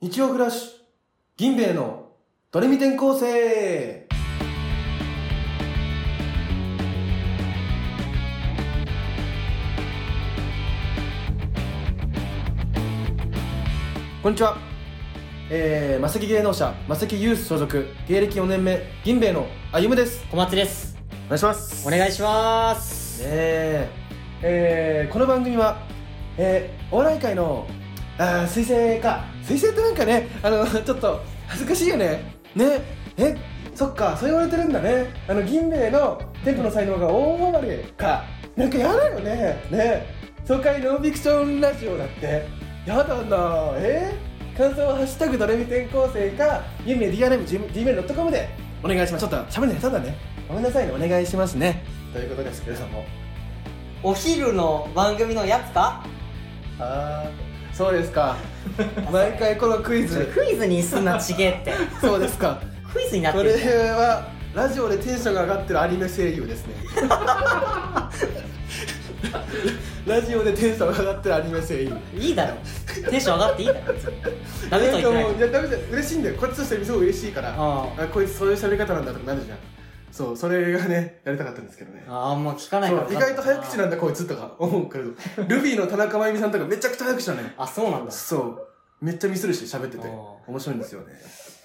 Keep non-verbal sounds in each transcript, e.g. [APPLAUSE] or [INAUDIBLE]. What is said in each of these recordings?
日曜フラッシュ、銀兵衛のドレミ転校生こんにちは。えー、マセキ芸能者、マセキユース所属、芸歴4年目、銀兵衛のあゆむです。小松です。お願いします。お願いします。ねええーこの番組は、えーお笑い界のあー彗星か彗星ってなんかねあの [LAUGHS] ちょっと恥ずかしいよね。ね。えそっかそう言われてるんだね。あの銀兵衛のテンポの才能が大暴れか。なんかやだよね。ね。爽快ノンフィクションラジオだって。やだな。え？ー感想は「ハッシュタグドレミ転校生」か銀兵衛 DRM gmail.com で。お願いします。ちょっと喋るの下手だね。ごめんなさいね。お願いしますね。ということですけれども。お昼の番組のやつか？ああそうですか。[LAUGHS] 毎回このクイズ。クイズにすんなちげえって。[LAUGHS] そうですか。クイズになっこれてる。じゃん。はラジオでテンションが上がってるアニメ声優ですね。[LAUGHS] ラジオでテンションが上がってるアニメ声優。いいだろ。テンション上がっていいだろ。ダメとは言ってない。いやダメだよ嬉しいんだよ。こっちとしてはすごい嬉しいから。ああこいつそういう喋り方なんだとかなるじゃんそうそれがねやりたかったんですけどねあーあんま聞かないから。そう意外と早口なんだこいつとか思うけどルビーの田中真由美さんとかめちゃくちゃ早口だねあ、そうなんだ。そうめっちゃミスるし喋っててお面白いんですよね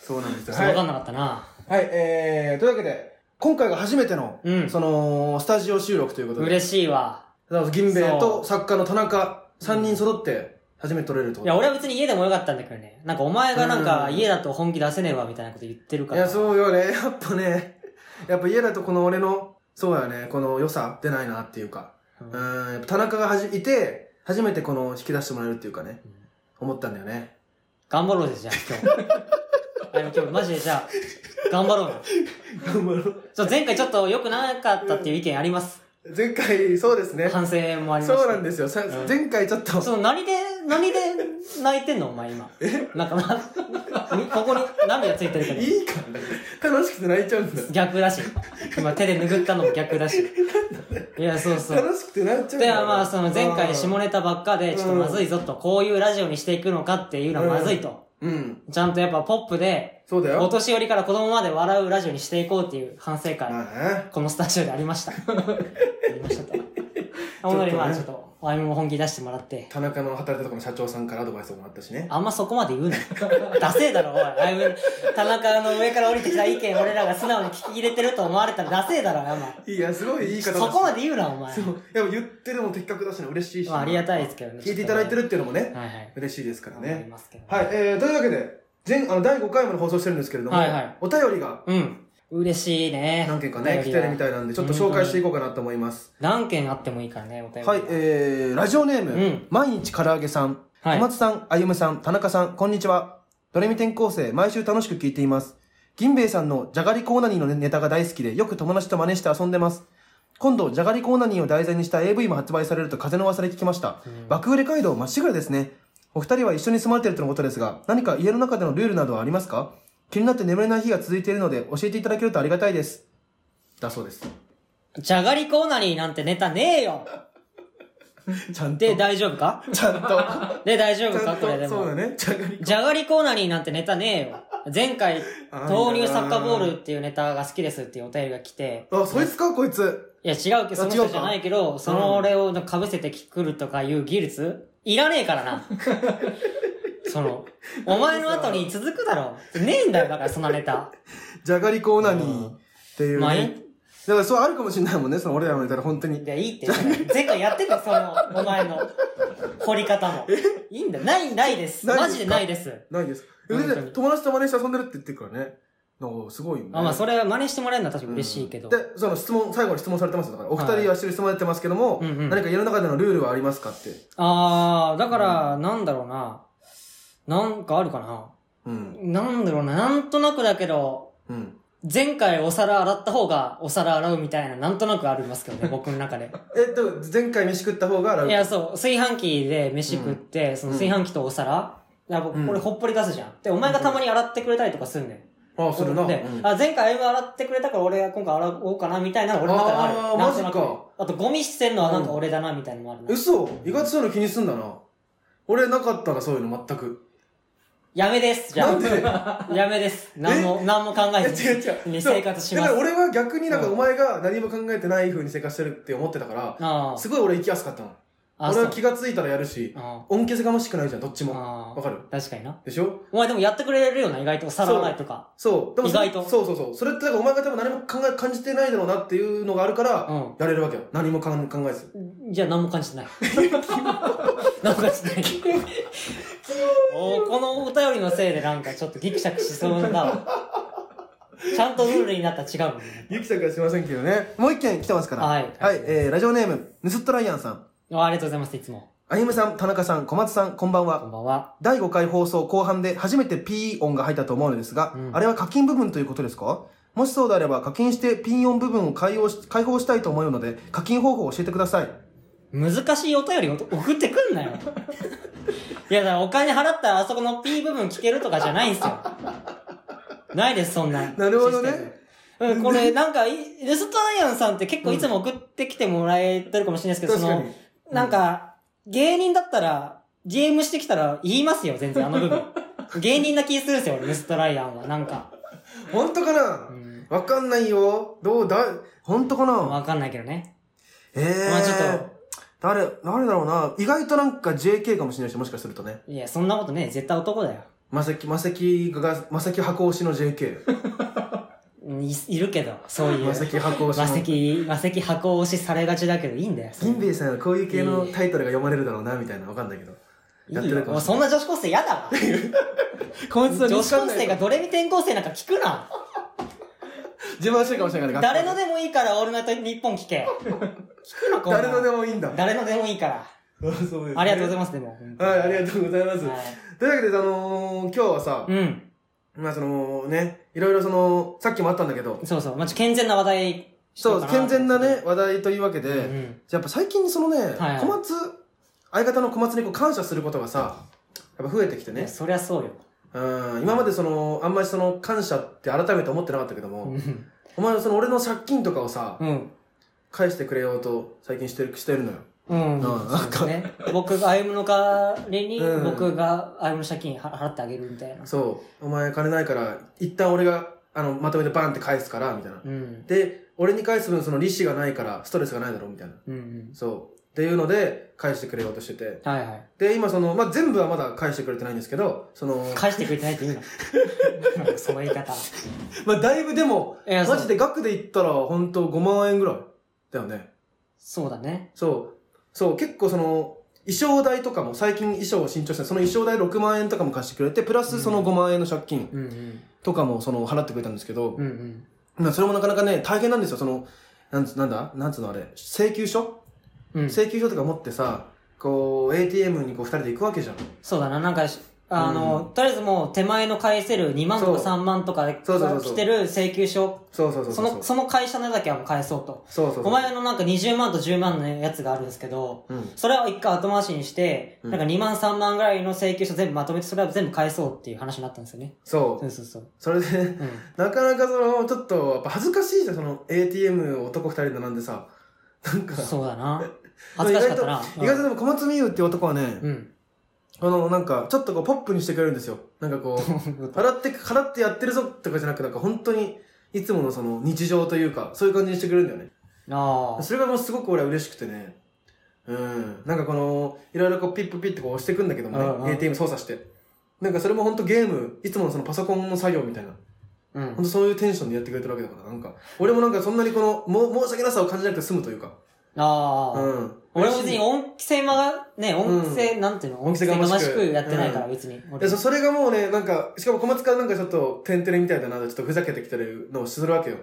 そうなんですよそうわかんなかったな。はい、えー、というわけで、今回が初めての、うんその、スタジオ収録ということで。嬉しいわ。だから銀兵衛そとう作家の田中、3人揃って、初めて撮れるってこと。いや、俺は別に家でもよかったんだけどね。なんかお前がなんかうん家だと本気出せねえわみたいなこと言ってるから。いや、そうよね。やっぱね、やっぱ家だとこの俺の、そうやね、この良さ出ないなっていうか。ううんん、やっぱ田中がはじいて、初めてこの引き出してもらえるっていうかね、思ったんだよね。頑張ろうぜ、じゃあ今日。[LAUGHS] あ今日マジでじゃあ、頑張ろうよ。頑張ろう。ちょ前回ちょっと良くなかったっていう意見あります？前回、そうですね。反省もありました。そうなんですよ。前回ちょっと、その何で、何で泣いてんの？お前今。なんかな、ここに涙ついてるけど。いいから、楽しくて泣いちゃうんだ。逆だし。今手で拭ったのも逆だし。いや、そうそう。楽しくて泣いちゃうんで、だ。まあ、その前回下ネタばっかで、ちょっとまずいぞと、こういうラジオにしていくのかっていうのはまずいと。うん。ちゃんとやっぱポップで、そうだよ。お年寄りから子供まで笑うラジオにしていこうっていう反省会。このスタジオでありました。[LAUGHS] ありましたと。本当にまあちょっと、おあみも本気出してもらって。田中の働いたところの社長さんからアドバイスをもらったしね。あんまそこまで言うな。[LAUGHS] ダセえだろ、おい。あいむ田中の上から降りてきた意見俺らが素直に聞き入れてると思われたらダセえだろ、お前。いや、すごいいい方そこまで言うな、お前。そう。やっぱ言ってるのも的確だしね、嬉しいし。まあありがたいですけどね聞いていただいてるっていうのもね、はいはい。嬉しいですから思いね。ますけど。はい、えー、というわけで、前、あの、第5回まで放送してるんですけれども、はいはいお便りがうん。嬉しいね。何件かね、来てるみたいなんで、ちょっと紹介していこうかなと思います。何件あってもいいからね、お便り。はい、えー、ラジオネーム、うん毎日唐揚げさん、はい小松さん、あゆむさん、田中さん、こんにちは。ドレミ転校生、毎週楽しく聞いています。銀兵衛さんのじゃがりコーナニーのネタが大好きで、よく友達と真似して遊んでます。今度、じゃがりコーナニーを題材にした AV も発売されると風の噂で聞きました。爆売れ街道まっしぐらですね。お二人は一緒に住まれているとのことですが、何か家の中でのルールなどはありますか？気になって眠れない日が続いているので、教えていただけるとありがたいです。だそうです。じゃがりコーナリーなんてネタねえよちゃんと。で、大丈夫か？ちゃんと。[LAUGHS] で、大丈夫か？これでと。そうだも。ね。じゃがりじゃがりコーナリーなんてネタねえよ。前回、あ豆乳サッカーボールっていうネタが好きですっていうお便りが来て、あ、そいつか、こいつ。いや違うけど、その人じゃないけど、その俺を被せてくるとかいう技術いらねえからな。[LAUGHS] その、お前の後に続くだろ。ねえんだよ、だからそんなネタ。じゃがりコーナニーっていうまあいいね。だからそうあるかもしれないもんね、その俺らのネタで本当にい。や、いいって。前回やってた、その、お前の、掘り方も。いいんだ。ない、ないです。ないですか？マジでないです。ないです。友達と真似して遊んでるって言ってるからね。なんかすごいよね。あ、まあ、それは真似してもらえるのは確かに嬉しいけど。で、その質問、最後に質問されてますよだから、お二人はしてる質問やってますけども、何か家の中でのルールはありますかって。あー、だから、なんだろうな。なんかあるかな？うん。なんだろうな。なんとなくだけど、うん。前回お皿洗った方がお皿洗うみたいな、なんとなくありますけどね、[LAUGHS] 僕の中で。えっと、前回飯食った方が洗う。いや、そう、炊飯器で飯食って、その炊飯器とお皿、いや、僕、うんこれほっぽり出すじゃん。で、お前がたまに洗ってくれたりとかすんねん。あ、するな。で、うんあ、前回歩洗ってくれたから俺が今回洗おうかなみたいなの俺の中である。あーなんとなくマジかあとゴミ捨てんのはなんか俺だなみたいなのもあるな。嘘意外とそういうの気にすんだな。俺なかったな、そういうの全く。やめです、じゃなんで？あ。やめです。何も、何も考えず違う違生活します。だから俺は逆になんかうんお前が何も考えてない風に生活してるって思ってたから、あすごい俺行きやすかったの。あ。俺は気がついたらやるし、あ恩着せがましくないじゃん、どっちも。あわかる？確かにな。でしょ？お前でもやってくれるよな、意外と。皿洗いとか。そう。でも意外と？そうそうそう。それってなんかお前が多分何も考え、感じてないだろうなっていうのがあるから、うんやれるわけよ。何も考え考えず。じゃあ何も感じてない。[LAUGHS] 何も感じてない。おーこのお便りのせいでなんかちょっとギクシャクしそうだわ。ちゃんとルールになったら違うもんね。ゆきさんからしませんけどね。もう一件来てますから。はいはい、えー、ラジオネーム、ヌスットライアンさん。あありがとうございます、いつも。あゆむさん、田中さん、小松さん、こんばんこは。んばんは。第5回放送後半で初めて P 音が入ったと思うのですが、うんあれは課金部分ということですか？もしそうであれば課金して P 音部分を解放し解放したいと思うので、課金方法を教えてください。難しいお便りを送ってくんなよ。いや、お金払ったらあそこの P 部分聞けるとかじゃないんすよ。ないです、そんな。なるほどね。うん、これ、なんかい、レストライアンさんって結構いつも送ってきてもらえてるかもしれないですけど、その。なんか、芸人だったら、GM してきたら言いますよ、全然、あの部分。芸人な気するんですよ、レストライアンは。なんか。本当かな？うん。わかんないよ。どうだ、本当かな？わかんないけどね。ええー。まあちょっと。誰、誰だろうな。意外となんか JK かもしれないし、もしかするとね。いや、そんなことね、絶対男だよ。まさき、まさきが、まさき箱推しの JK。う [LAUGHS] んいいるけど、そういう。まさき箱推しの。魔石、魔石箱押しされがちだけど、いいんだよ。銀兵衛さんはこういう系のタイトルが読まれるだろうな、みたいな。わかんないけど。やってるよ。かもそんな女子高生嫌だわ。[LAUGHS] こいつは女子高生がドレミ転校生なんか聞くな。自慢してるかもしれないから。誰のでもいいから、オールナイト日本聞け。聞くな、こんなん誰のでもいいんだ。誰のでもいいから。そうそうです、ありがとうございまます、でも。す。はい、ありがとうございます。はいというわけで、あのー、今日はさ、うん。まあそのね、いろいろその、さっきもあったんだけど、そうそう。まあ、ちょ健全な話題そう、健全なね、。話題というわけで、うんうんやっぱ最近そのね、はい小松、相方の小松にこう感謝することがさ、やっぱ増えてきてねそりゃそうよ。うん、今までその、あんまりその感謝って改めて思ってなかったけども、うん。お前のその俺の借金とかをさ、うん。返してくれようと最近してる、してるのよ。うん。うんそうですね。僕が歩むの代わりに、うん僕が歩むの借金は払ってあげるみたいな。そう、お前金ないから、一旦俺が、あの、まとめてバンって返すから、みたいな。うん。で、俺に返す分その利子がないから、ストレスがないだろ、みたいな。うんうん。そう。っていうので、返してくれようとしてて。はいはい。で、今その、まあ、全部はまだ返してくれてないんですけど、その、返してくれてないって言うな。なんかその言い方。まあ、だいぶでも、マジで額で言ったら、本当5万円ぐらい。だよね。そうだね。そう。そう、結構その、衣装代とかも、最近衣装を新調して、その衣装代6万円とかも貸してくれて、プラスその5万円の借金。とかも、その、払ってくれたんですけど、うんうん。まあ、それもなかなかね、大変なんですよ、その、なんつ、なんだ？なんつうのあれ、請求書、うん。請求書とか持ってさ、こう、ATM にこう二人で行くわけじゃん。そうだな、なんかし、あの、とりあえずもう手前の返せる2万とかそう3万とかでそうそうそうそう来てる請求書、そうそうそう。その、その会社のだけはもう返そうと。そうそうそう。お前のなんか20万と10万のやつがあるんですけど、うん。それを一回後回しにして、うんなんか2万3万ぐらいの請求書全部まとめてそれは全部返そうっていう話になったんですよね。そそうそうそう。う。それで、うん。[LAUGHS] なかなかその、ちょっと、やっぱ恥ずかしいじゃん、その、ATM を男二人でなんでさ、なんか、そうだな。[LAUGHS] 恥ずかしかったな。意外と、意外とでも小松美優っていう男はね、うん。あの、なんか、ちょっとこう、ポップにしてくれるんですよ。なんかこう、[LAUGHS] 払って、払ってやってるぞとかじゃなく、なんか本当に、いつものその、日常というか、そういう感じにしてくれるんだよね。ああ。それがもうすごく俺は嬉しくてね。うん。なんかこの、いろいろこう、ピップピッてこう押していくんだけどもね、うんうん ATM 操作して。なんかそれも本当ゲーム、いつものそのパソコンの作業みたいな。うん本。当そういうテンションでやってくれてるわけだから、なんか、俺もなんかそんなにこの、も、申し訳なさを感じなくて済むというか。ああ。うん。俺も別に音声まが、ね、音声、なんていうの？音音声がましくやってないから、うん別に。でそそれがもうね、なんか、しかも小松からなんかちょっと、テンテレみたいだな、ちょっとふざけてきてるのをするわけよ。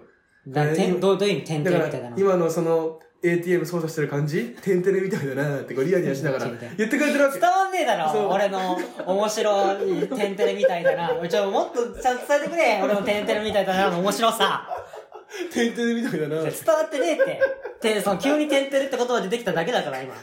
だね今てんどういう意味点だから々みたいだな。、今のその、ATM 操作してる感じ？テンテレみたいだなってこうリヤリヤしながらテンテレ言ってくれてるわけ伝。わんねえだろ俺の面白いテンテレみたいだな。ちょ、もっとちゃんと伝えてくれ俺のテンテレみたいだなの面白さ。テンテレみたいだな。伝わってねえって。で、その急にテンテレって言葉出てきただけだから、今。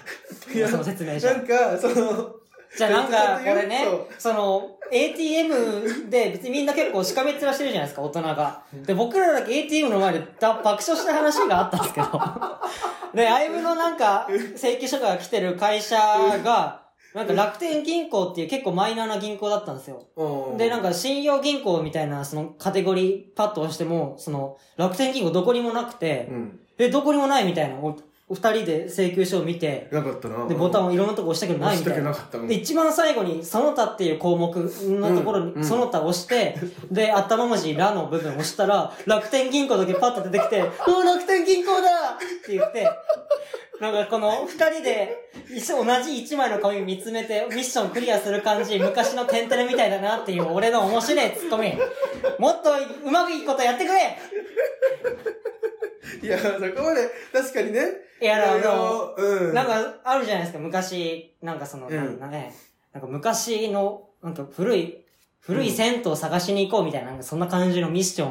今その説明書。なんか、その、じゃあなんか、これねそ、の、ATM で別にみんな結構しかめっ面してるじゃないですか、大人が。で、僕らだけ ATM の前で爆笑した話があったんですけど。で、アイブのなんか、請求書が来てる会社が、なんか楽天銀行っていう結構マイナーな銀行だったんですよ。うんで、なんか信用銀行みたいなそのカテゴリーパッと押しても、その楽天銀行どこにもなくてう、ん。え、どこにもないみたいな、おお二人で請求書を見て、なかったな。で、ボタンををいろんなとこ押したけどないみたいな押したけな。かった。うんで、一番最後に、その他っていう項目のところに、その他を押して、で、頭文字、らの部分を押したら、楽天銀行だけパッと出てきて、うわ、楽天銀行だって言って、なんかこの二人で、一緒同じ一枚の紙見つめて、ミッションクリアする感じ、昔のテンテレみたいだなっていう俺の面白いツッコミ。もっとうまくいくことやってくれいや、そこまで、確かにね。いや、あの、の、うん。なんか、あるじゃないですか、昔、なんかその、うんなんかね、なんか昔の、なんか古い、古い銭湯を探しに行こうみたいな、なんかそんな感じのミッショ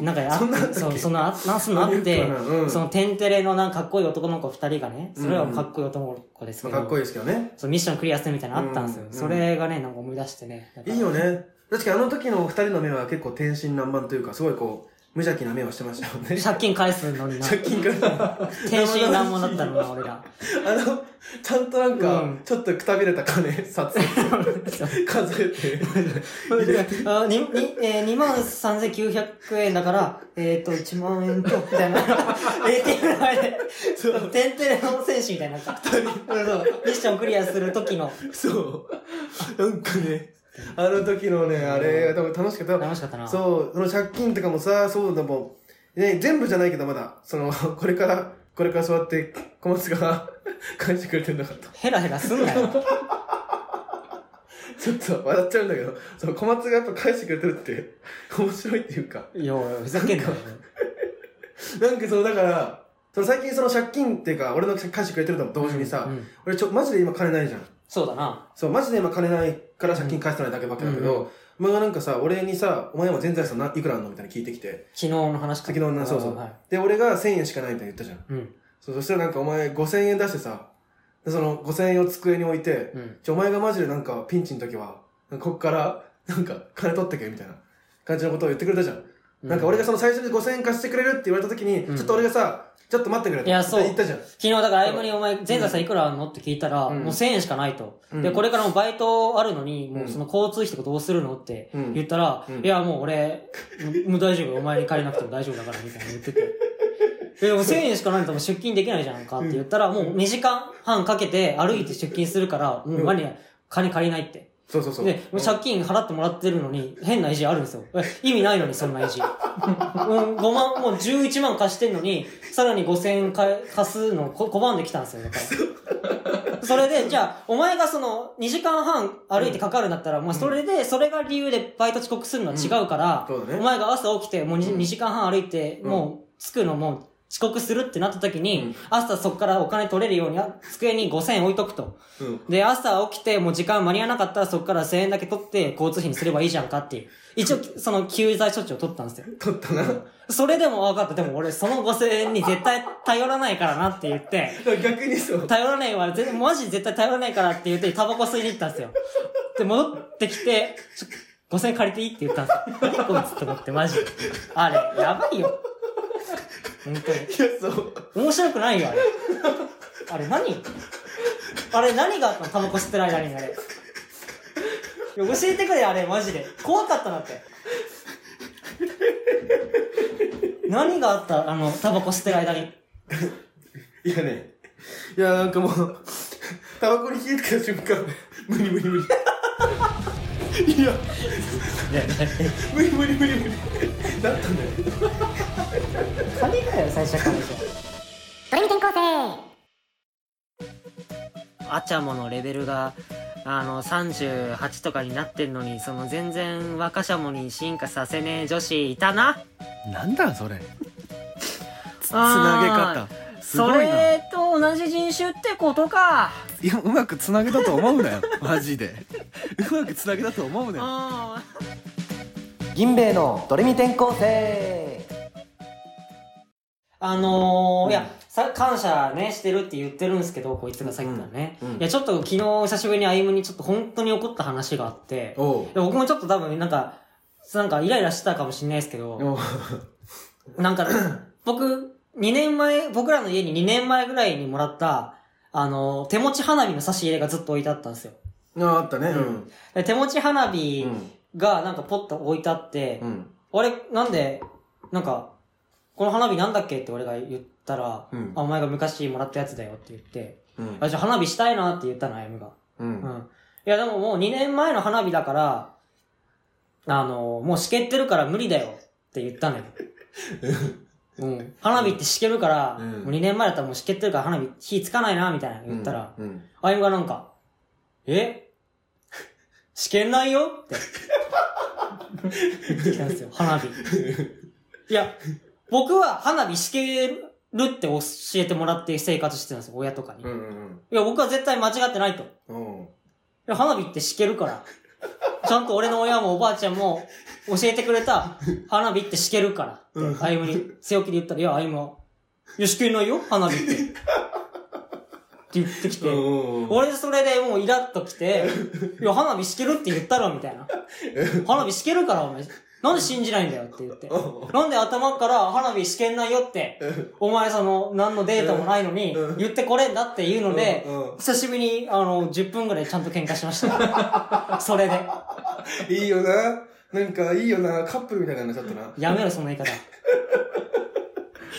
ン、[LAUGHS] なんかやそんなあったっけ？そう、そんな、あなんそんなあってそのテンテレのなんかかっこいい男の子二人がね、それはかっこいい男の子ですけど、かっこいいですけどね。そうミッションクリアするみたいなのあったんですよ。うんそれがね、なんか思い出してね。いいよね。確かにあの時の二人の目は結構天真爛漫というか、すごいこう、無邪気な目をしてましたよね。借金返すのにな。借金から。天真爛漫だったのな、俺ら。あの、ちゃんとなんうかん、ちょっとくたびれた金、札、[LAUGHS] 数えて。[LAUGHS] あに、に、えー、2万3900円だから、えっ、ー、と、1万円と、みたいな。[LAUGHS] ATM の前で、テンテレの選手みたいにな。そうミッションクリアする時の。そう。なんかね、[LAUGHS] あの時のね、あれ、多分楽しかった。楽しかったな。そう、その借金とかもさ、そうだもん。ね、全部じゃないけどまだ、その、[LAUGHS] これから、これからそうやって、小松が [LAUGHS] 返してくれてんのかと。ヘラヘラすんなよ。ちょっと笑っちゃうんだけど、その小松がやっぱ返してくれてるって、面白いっていうか。いや、ふざけんなよ。なんかそう、だから、その最近その借金っていうか、俺の返してくれてるのも同時にさ、うんうん俺ちょ、マジで今金ないじゃん。そうだな。そう、マジで今金ないから借金返してないだけばっかだけど、うんお前がなんかさ、俺にさ、お前今全財産ないくらあんのみたいな聞いてきて、昨日の話か。昨日の、そうそう。はい。で、俺が1000円しかないみたいに言ったじゃん。うん。そう、そしたらなんかお前5000円出してさ、でその5000円を机に置いて、うん。ちょ、お前がマジでなんかピンチの時は、こっから、なんか金取ってけみたいな感じのことを言ってくれたじゃん。なんか俺がその最初に5000円貸してくれるって言われた時に、うん。ちょっと俺がさ、ちょっと待ってくれっていやそう。言ったじゃん。昨日だから合間にお前、全財産いくらあんのって聞いたら、うん。もう1000円しかないと。うん。で、これからもバイトあるのに、もうその交通費とかどうするのってうん。言ったら、うん。いや、もう俺、もう大丈夫、お前に借りなくても大丈夫だから、みたいな言ってて。え、でも1000円しかないともう出勤できないじゃんかって言ったら、もう2時間半かけて歩いて出勤するから、もうマジで金借りないって。そうそうそう。で、借金払ってもらってるのに、変な意地あるんですよ。え意味ないのに、そんな意地。[LAUGHS] もう5万、もう11万貸してんのに、さらに5000円か貸すのこ拒んできたんですよ。[LAUGHS] それで、じゃあ、お前がその、2時間半歩いてかかるんだったら、まあ、それで、それが理由でバイト遅刻するのは違うから、うんねお前が朝起きて、もう 2, 2時間半歩いて、うんもう、着くのもう、遅刻するってなった時に、うん朝そこからお金取れるように、あ机に5000円置いとくと。うん。で、朝起きて、もう時間間に合わなかったらそこから1000円だけ取って交通費にすればいいじゃんかっていう。一応、[LAUGHS] その救済処置を取ったんですよ。取ったな。それでも分かった。でも俺、その5000円に絶対頼らないからなって言って、ら [LAUGHS] 逆にそう。頼らないわ、ぜマジ絶対頼らないからって言って、タバコ吸いに行ったんですよ。で、戻ってきて、ちょ5000円借りていいって言ったんですよ。何 [LAUGHS] こいつと思って、マジで。あれ、やばいよ。本当に。いや、そう。面白くないよ、あれ。あれ何？あれ何があったの？タバコ吸ってる間にあれ。いや教えてくれ、あれ、マジで。怖かったなって。何があった？あの、タバコ吸ってる間に。いやね。いや、なんかもう、タバコに火つけた瞬間、無理無理無理。いや、無理無理無理無理。だったんだよ。金だよ、最初からじゃ。ドレミ転校生。アチャモのレベルが、あの、38とかになってんのに、その全然若シャモに進化させねえ女子いたな。なんだそれ。[LAUGHS] つなげ方。すそごいな。れと同じ人種ってことか。いやうまくつなげたと思うなよ。[LAUGHS] マジで。うまくつなげたと思うなよ。あ銀兵衛のドレミ転校生あのー、いや、さ、感謝ね、してるって言ってるんですけど、こいつがさっきからね。うんうんいや、ちょっと昨日久しぶりに歩夢にちょっと本当に怒った話があって、僕もちょっと多分なんか、なんかイライラしてたかもしれないですけど、なんか、僕、2年前、僕らの家に2年前ぐらいにもらった、あの、手持ち花火の差し入れがずっと置いてあったんですよ。ああったね。うん。で手持ち花火うんがなんかポッと置いてあって、うん。あれ、なんで、なんか、この花火なんだっけって俺が言ったら、うんあ、お前が昔もらったやつだよって言って、うん。あ、じゃあ花火したいなって言ったの、あゆむが。う。うんん。いや、でももう2年前の花火だから、あの、もうしけってるから無理だよって言ったのよ。[LAUGHS] うん。花火ってしけるから、うんもう2年前だったらもうしけってるから花火火つかないな、みたいな言ったら、うん。あゆむがなんか、え？しけんないよって。[LAUGHS] 言ってきたんですよ、花火。いや、僕は花火しけるって教えてもらって生活してたんですよ、親とかに。うん。ういん。や、僕は絶対間違ってないと。いうん。や、花火ってしけるから。[LAUGHS] ちゃんと俺の親もおばあちゃんも教えてくれた、花火ってしけるから。って、あゆむに強気で言ったら、いや、あゆむは、いや、しけないよ、花火って。って言ってきて、うん。俺それでもうイラッときて、いや、花火しけるって言ったろ、みたいな。[LAUGHS] 花火しけるから、お前。なんで信じないんだよって言って。なんで頭から花火しけんないよって、お前その、何のデータもないのにうん、言ってこれんだって言うので久しぶりに、あの、10分ぐらいちゃんと喧嘩しました。[LAUGHS] それで。いいよな。なんかいいよな。カップルみたいなのちょっとな。やめろ、その言い方。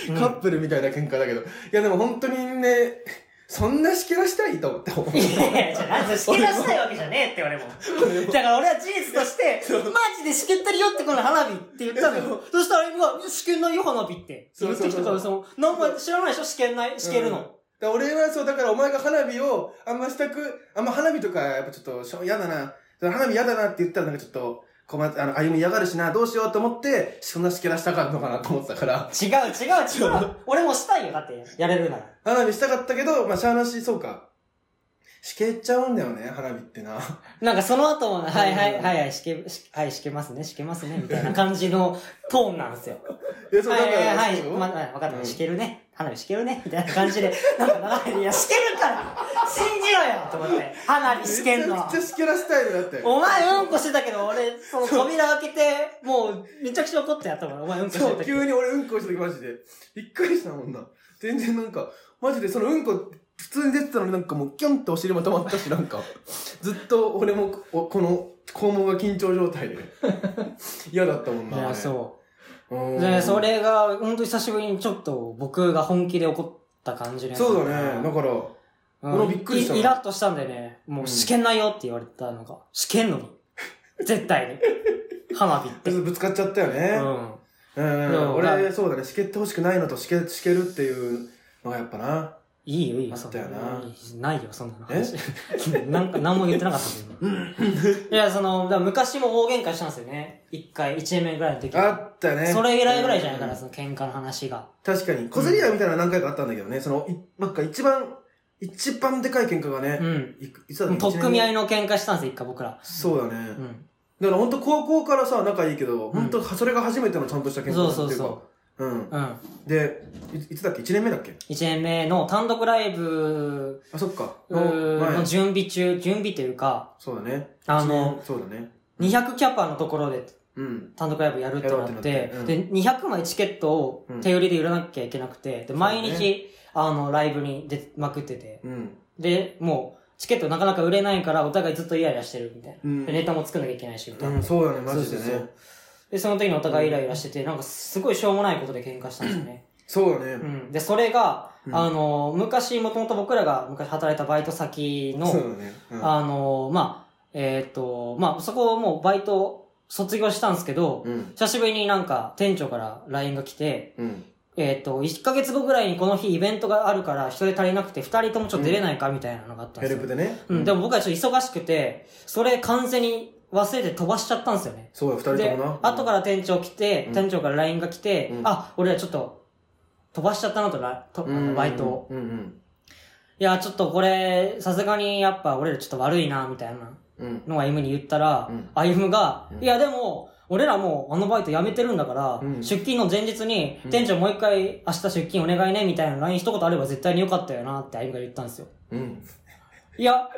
う [LAUGHS] んカップルみたいな喧嘩だけど。いやでも本当にね、そんなしけらしたいと思って思う。いやいや、じゃあ、なんでしけらしたいわけじゃねえって、俺も。だから俺は事実として、マジでしけってるよってこの花火って言ったのよ。そしたら今が、しけんないよ、花火って。言ってきたから、その、何も知らないでしょしけんない、しけるの。俺はそう、だからお前が花火をあんましたく、あんま花火とかやっぱちょっとしょ嫌だな。花火嫌だなって言ったらなんかちょっと、こま、あの、歩み嫌がるしな、どうしようと思って、そんなしけらしたかったのかなと思ってたから、違う違う違う。[LAUGHS] 俺もしたいよ、だって、やれるなら。花火したかったけど、まあ、しゃあなし、そうか。しけっちゃうんだよね、花火ってな。なんかその後も、はいはい、はいはい、しけ、しはい、しけますね、しけますね、みたいな感じのトーンなんですよ。[LAUGHS] いや、そう、はいだから、はいはい、そうまあ、分かった、うんしけるね。花火しけるね、みたいな感じで、[LAUGHS] なんか流れで、いや、しけるから信じろよと思って、花火しけんのめちゃくちゃしけらしたいのだって。お前うんこしてたけど、俺、その扉開けて、もう、めちゃくちゃ怒ってやったもん、お前うんこしてそう。急に俺うんこした時マジで。びっくりしたもんな。全然なんか、マジでそのうんこ、普通に出てたのになんかもうキョンってお尻も止まったし、なんか、ずっと俺もここの肛門が緊張状態で。嫌だったもんな。いや、そうう。んで、それが、ほんと久しぶりにちょっと僕が本気で怒った感じそうだね。だから、うん俺びっくりしたイラッとしたんでね、もう試験ないよって言われたのが、試験のに。[LAUGHS] 絶対に。花火って。ぶつかっちゃったよね。うん。うん。俺、そうだね。しけってほしくないのとしけ、しけるっていうのがやっぱな。いいよ、いいよ、あったよなそんなないよ、そんなの話。[LAUGHS] なんか、何も言ってなかったけど。いや、その、昔も大喧嘩したんですよね。一回、一年目ぐらいの時。あったね。それ以来ぐらいじゃないかな、うんその喧嘩の話が。確かに。小競り合いみたいなの何回かあったんだけどね。その、いなんか一番、一番でかい喧嘩がね、うん。いつだっけ？取っ組み合いの。の喧嘩したんですよ、一回僕ら。そうだね。うん。だから本当高校からさ、仲いいけど、本当それが初めてのちゃんとした喧嘩そうそうそっていうか。うん。うん。で、いいつだっけ ?1 年目だっけ？一年目の単独ライブあ、そっか。の準備中、準備というか、そうだね。あのそうだね。200キャパのところでうん。単独ライブやるってなってで、200枚チケットを手売りで売らなきゃいけなくて、で、毎日、あの、ライブに出まくってて、うん。で、もう、チケットなかなか売れないから、お互いずっとイライラしてるみたいな。うんでネタも作んなきゃいけないし、みたいな。うん、そうだね、マジでそうそうそうね。で、その時にお互いイライラしてて、なんかすごいしょうもないことで喧嘩したんですよね。[LAUGHS] そうだね。うん。で、それが、うんあの、昔、もともと僕らが昔働いたバイト先の、そうだね。うんあの、まあ、えっ、と、まあ、そこもうバイト卒業したんですけど、うん。久しぶりになんか店長から LINE が来て、うん。えっ、と、1ヶ月後ぐらいにこの日イベントがあるから人手足りなくて2人ともちょっと出れないかみたいなのがあったんですよ。ヘルプでね。うん、でも僕はちょっと忙しくて、それ完全に忘れて飛ばしちゃったんですよね。そうよ、二人でともな。、後から店長来て、うん店長から LINE が来て、うんあ、俺らちょっと飛ばしちゃったなと、ラとあうん、のバイトを。うんうん。いや、ちょっとこれ、さすがにやっぱ俺らちょっと悪いな、みたいなうん。のを歩夢に言ったら、うん歩夢が、うんいやでも、俺らもうあのバイト辞めてるんだから、うん出勤の前日に、うん店長もう一回明日出勤お願いね、みたいな LINE 一言あれば絶対によかったよなって歩夢が言ったんですよ。うん。いや、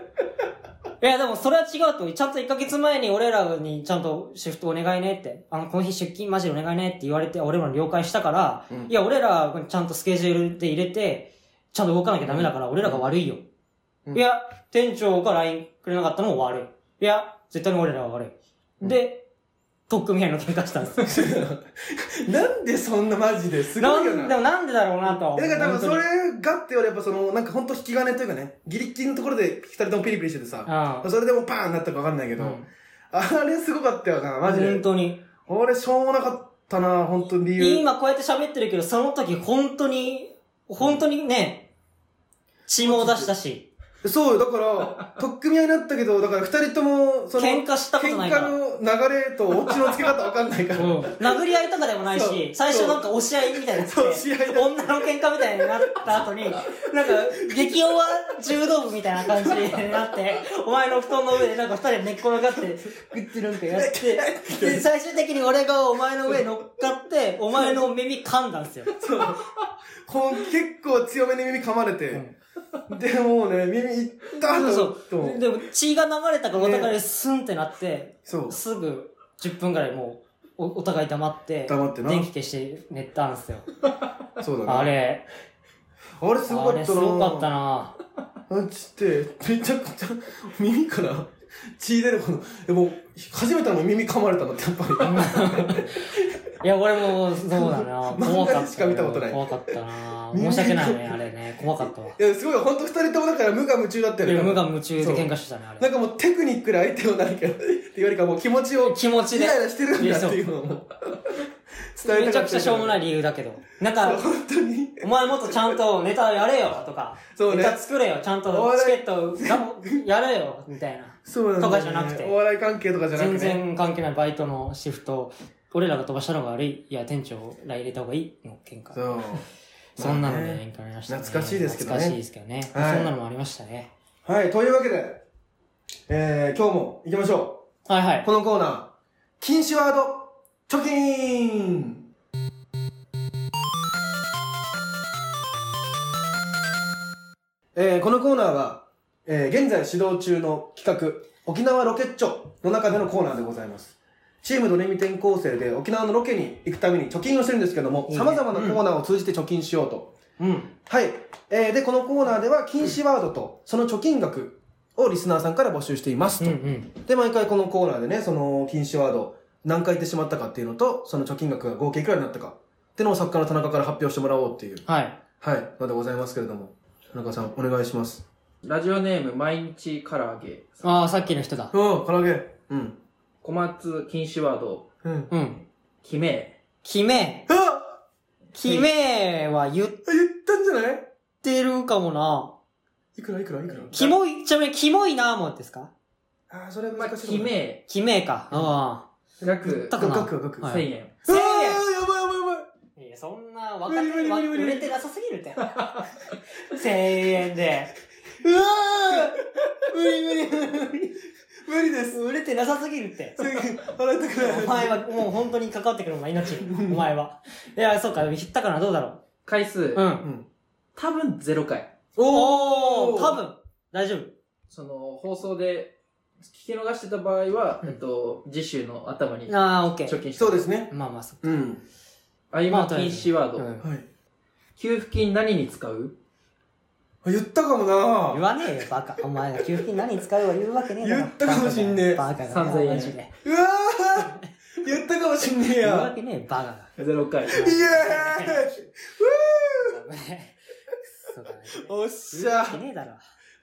いやでもそれは違うと、ちゃんと1ヶ月前に俺らにちゃんとシフトお願いねって、あの、この日出勤マジでお願いねって言われて、俺らも了解したから、うん。いや、俺らちゃんとスケジュールで入れて、ちゃんと動かなきゃダメだから、俺らが悪いよ。うん。いや、店長が LINE くれなかったのも悪い。いや、絶対に俺らは悪い。で、特訓みたいな喧嘩したんですよ。[LAUGHS] なんでそんなマジですごいよな。なんでもなんでだろうなと。だから多分それ本がってよりやっぱその、なんかほんと引き金というかね、ギリッギリのところで二人ともピリピリしててさ、それでもパーンなったかわかんないけど、うんあれすごかったよな、マジで本。当に。俺しょうもなかったな、本当に理由。今こうやって喋ってるけど、その時本当に、本当にね、血も出したし、そうよ、だから、[LAUGHS] 取っ組み合いになったけど、だから二人とも、その、喧嘩したことないから喧嘩の流れとオチのつけ方わかんないから。殴り合いとかでもないそうし、最初なんか押し合いみたいになってそう試合だ女の喧嘩みたいになった後に、なんか、激弱柔道部みたいな感じになって、お前の布団の上でなんか二人で寝っ転がって、グッてなんかやって、で、最終的に俺がお前の上に乗っかって、お前の耳噛んだんですよ。そう。こう結構強めに耳噛まれて、[LAUGHS] で、もうね、耳いったそうそと思っう。でも血が流れたからお互いスンってなって、そう。すぐ10分ぐらいもうおお互い黙って、黙ってな電気消して寝たんですよ。[LAUGHS] そうだね。あれ、あれすごかあったなれすごかったなあちって、めちゃくちゃ、耳から血出るほど、でも、初めての耳噛まれたのってやっぱり。[LAUGHS] いや、俺もそうだな。[LAUGHS] 漫画で怖かったよ。しか見たことない怖かったな。申し訳ないね、あれね。[LAUGHS] 怖かったわ。いや、すごいよ、ほんと二人ともだから無我夢中だったよね。無我夢中で喧嘩してたね、あれ。なんかもうテクニックで相手を何か、っていうよりかもう気持ちを、気持ちで。イライラしてるんだっていうのをもう伝え。めちゃくちゃしょうもない理由だけど。なんか、本当に。お前もっとちゃんとネタやれよとか、そうねネタ作れよ、ちゃんとチケットがやれよ、みたいな。そうなんだ、とかじゃなくてお笑い関係とかじゃなくて。全然関係ないバイトのシフト、俺らが飛ばしたのが悪い。いや、店長ら入れた方がいいの喧嘩。そう。そんなので喧嘩ありましたね。懐かしいですけどね懐かしいですけどね。はいそんなのもありましたね。はい、というわけで、えー、今日も行きましょはいはい。う。このコーナー、禁止ワード、貯金えー、このコーナーは、えー、現在始動中の企画、沖縄ロケッチョの中でのコーナーでございます。チームドレミ転校生で沖縄のロケに行くために貯金をしてるんですけども、いいね様々なコーナーを通じて貯金しようと。うん。はい。えー、で、このコーナーでは禁止ワードとその貯金額をリスナーさんから募集していますと。うんうん。で、毎回このコーナーでね、その禁止ワード何回言ってしまったかっていうのと、その貯金額が合計いくらになったかっていうのを作家の田中から発表してもらおうっていう、はい。はい、のでございますけれども。田中さん、お願いします。ラジオネーム毎日唐揚げああ、さっきの人だ。うん、唐揚げ。うん。小松禁止ワードうん。うん。決め決め。あ決めは言っ言ったんじゃない？てるかもな。いくらいくらいくら？キモい、ちなみにキモいなもですか？あー、それまあ難しい。決め決めか。あ約な？額は額。はい1000円うわ1000ー、やばいやばいやばい。円。いや、そんな若手無理無理無理無理売れてなさすぎるって。1000円で。うわー無理無理無理無理。です。売れてなさすぎるって。払いたくない。お前はもう本当に関わってくるのが命。お前は。いや、そうか、言ったかな、どうだろ回数、う。う。うんん。多分0回おー、ー多。分、大丈夫。その放送で聞き逃してた場合は、えっと、次週の頭にあー、オッケー。貯金してそうですね。まあまあ、そう。うん。合間禁止ワード、うんはい。給付金何に使う？あ言ったかも言なわねえよ、バカ。お前が給付金何に使うは言うわけねえだろ。言ったかもしんねえバカが。3000円うわー言ったかもしんねえ言うわや。けねえ、バカが。0回イエーイそうだね。おっしゃいけねえだろ。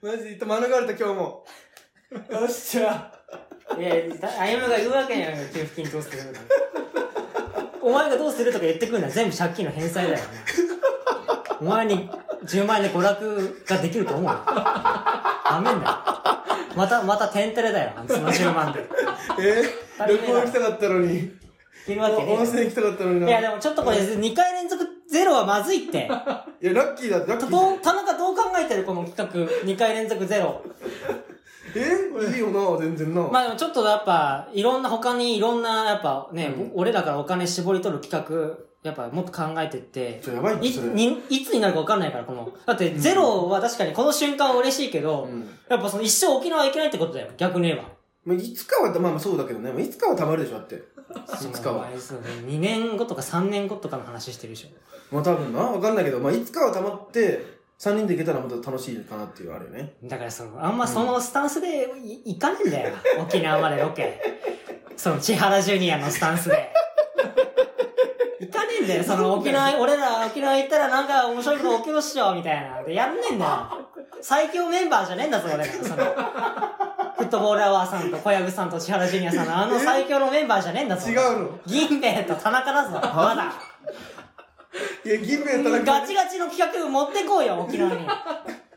マジで言った免れた今日も。おっしゃいや、あゆむが言うわけないよ、給付金どうするお前がどうするとか言ってくるのは全部借金の返済だよ、お前に10万円で娯楽ができると思うダメんだよ。また、またテンテレだよ、その10万で。え？ー、旅行行きたかったのに。いけるわけねえ温泉行きたかったのにな。いや、でもちょっとこれ2回連続ゼロはまずいって。いや、ラッキーだ、ラッキーどう、田中どう考えてるこの企画？2回連続ゼロ。え？いいよな、全然な。まあでもちょっとやっぱ、いろんな他にいろんな、やっぱね、うん俺らからお金絞り取る企画、やっぱもっと考えてってやばいいいつになるか分かんないから、この。だって、ゼロは確かにこの瞬間は嬉しいけど、うんやっぱその一生沖縄行けないってことだよ、逆に言えば。まあ、いつかは、まあまあそうだけどね。まあいつかはたまるでしょ、だって。いつかは。2年後とか3年後とかの話してるでしょ。まあ多分な、わかんないけど、まあいつかはたまって、3人で行けたらもっと楽しいかなっていうあれよね。だからその、あんまそのスタンスでい行かねえんだよ。沖縄までロケ。その千原ジュニアのスタンスで。んだよ。その沖縄、[LAUGHS] 俺ら沖縄行ったらなんか面白いこと起きるっしょ、みたいな。で、やんねえんだよ。[LAUGHS] 最強メンバーじゃねえんだぞ、俺ら。その、フットボールアワーさんと小籔さんと千原ジュニアさんのあの最強のメンバーじゃねえんだぞ。違うの？銀兵衛と田中だぞ、まだ。いや、銀兵衛となんガチガチの企画持ってこうよ、沖縄に。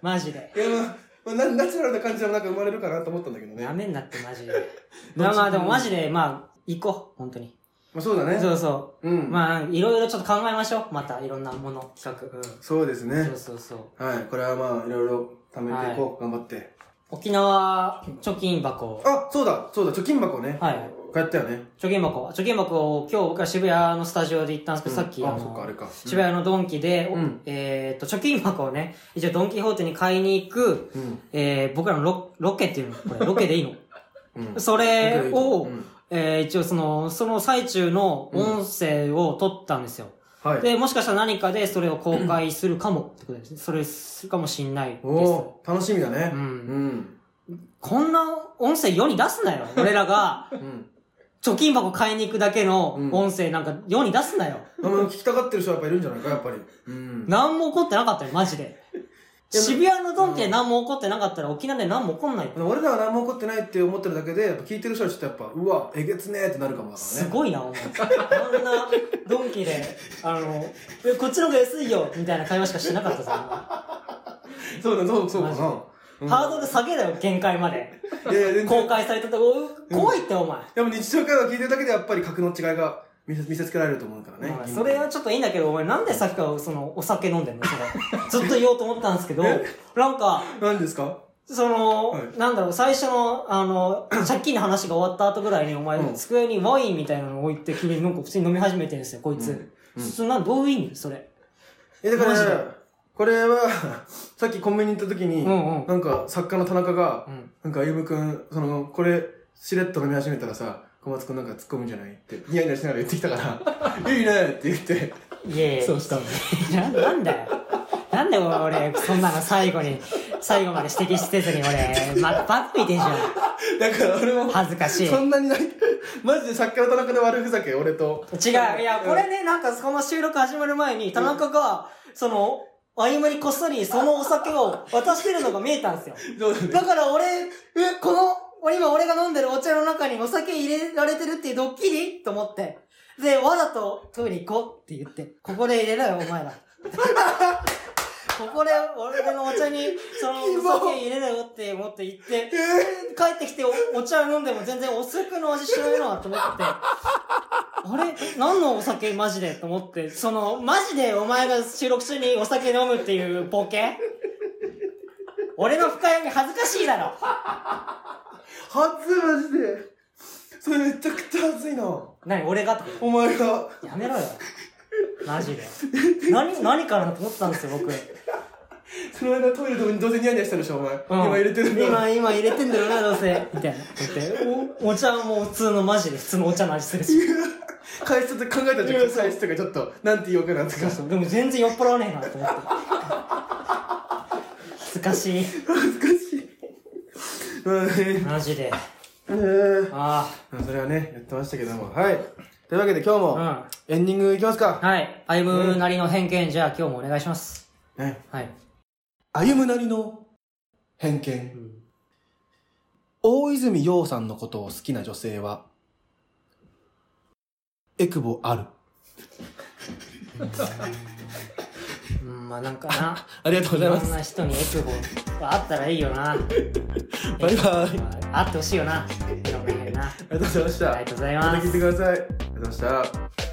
マジで。いや、まあ、まあ、ナナチュラルな感じのなんか生まれるかなと思ったんだけどね。やめんなって、マジで。[LAUGHS] まあまあ、でもマジで、まあ、行こう、本当に。まあ、そうだね。そうそう。うん。まあ、いろいろちょっと考えましょう。また、いろんなもの、企画。うん。そうですねそう。そうそう。はい。これはまあ、いろいろ貯めていこう。頑張って。沖縄貯金箱。あ、そうだ、そうだ、貯金箱ね。はい。こうやったよね。貯金箱。貯金箱を今日僕は渋谷のスタジオで行ったんですけど、うんさっき、あ、のそっか、あれか。渋谷のドンキで、おうんえっ、と、貯金箱をね、一応ドンキホーテに買いに行く、うん。えー、僕らのロロケっていうの、これ、ロケでいいの？うん。それを、うんえー、一応その、その最中の音声を撮ったんですよ。はい。で、もしかしたら何かでそれを公開するかもってことですね。それするかもしんないです。おー、楽しみだね。うんうん。こんな音声世に出すなよ。俺らが、うん。貯金箱買いに行くだけのうん音声なんか世に出すなよ。あの、聞きたがってる人はやっぱいるんじゃないか、やっぱり。うん。何も起こってなかったよ、マジで。渋谷のドンキで何も起こってなかったら沖縄で何も起こんないよ。俺らは何も起こってないって思ってるだけで、やっぱ聞いてる人はちょっとやっぱ、うわ、えげつねーってなるかもだからね。すごいな、お前。あんなドンキで、あの、え、こっちの方が安いよ、みたいな会話しかしてなかったぞ。[LAUGHS] そうだ、そう、そうかな。でハードル下げだよ、限界まで。いやいや。公開されたと、お怖いって、お前。でも日常会話聞いてるだけでやっぱり格の違いが見せ見せつけられると思うからねまあ。それはちょっといいんだけど、お前なんでさっきからその、お酒飲んでんの？それ。[LAUGHS] ずっと言おうと思ったんですけど、なんか、何ですか？その、はいなんだろう、最初の、あの、[CLEARS THROAT] 借金の話が終わった後ぐらいに、お前、うん机にワインみたいなの置いて、急になんか普通に飲み始めてるんですよ、こいつ。うんそんな、どういう意味？それ。え、だから、これは、[LAUGHS] さっきコンビニ行った時に、うんうんなんか作家の田中が、うん。なんか歩夢くん、その、これ、しれっと飲み始めたらさ、小松くんなんか突っ込むんじゃない？って、ニヤニヤしながら言ってきたから、[LAUGHS] いいねって言って、いやいやそうしたの。な、なんだよ。なんで俺、そんなの最後に、最後まで指摘してずに俺、ま、バック見てんじゃん。だから俺も、恥ずかしい。そんなにない、マジで作家の田中で悪ふざけ、俺と。違う。いや、これね、なんかこの収録始まる前に、田中が、その、歩夢にこっそりそのお酒を渡してるのが見えたんですよ。だから俺、え、この、今俺が飲んでるお茶の中にお酒入れられてるっていうドッキリ？と思って。で、わざとトイレ行こうって言って、ここで入れろよ、お前ら。[LAUGHS] ここで俺のお茶に、そのお酒入れろよって思って言って、帰ってきておお茶飲んでも全然お酒の味しないなと思って。あれ？何のお酒マジで？と思って、その、マジでお前が収録中にお酒飲むっていうボケ？俺の深読み恥ずかしいだろ。初マジで。それめちゃくちゃ恥ずいな。何俺がってこお前が。とやめろよ。マジで。何、何からだと思ってたんですよ、僕。その間トイレでもどうせニヤニヤしたでしょ、お前。うん今入れてるんだろ。今、今入れてんだろうな、どうせ。みたいな。言って、お、お茶はもう普通のマジで普通のお茶の味するし。返しと考えたじゃん、返しとかちょっと、なんて言おうかなとか。そうでも全然酔っ払わねえなと思って。恥ずかしい。恥ずかしい。マジで。えーあまあそれはね、やってましたけども。はい。というわけで今日あ。も、うん。エンディングいきますか。はい。歩むなりの偏見、じゃあ今日もお願いします。ね。はい。歩むなりの偏見。うん大泉洋さんのことを好きな女性は、エクボある。[LAUGHS] うん、まあなんかな。[LAUGHS] ありがとうございます。ろんな人にエクボはあったらいいよな。[LAUGHS] バイバイ。まああってほしいよな。いろんな人にな。ありがとうございました。ありがとうございますまた聞いてください。ありがとうございました。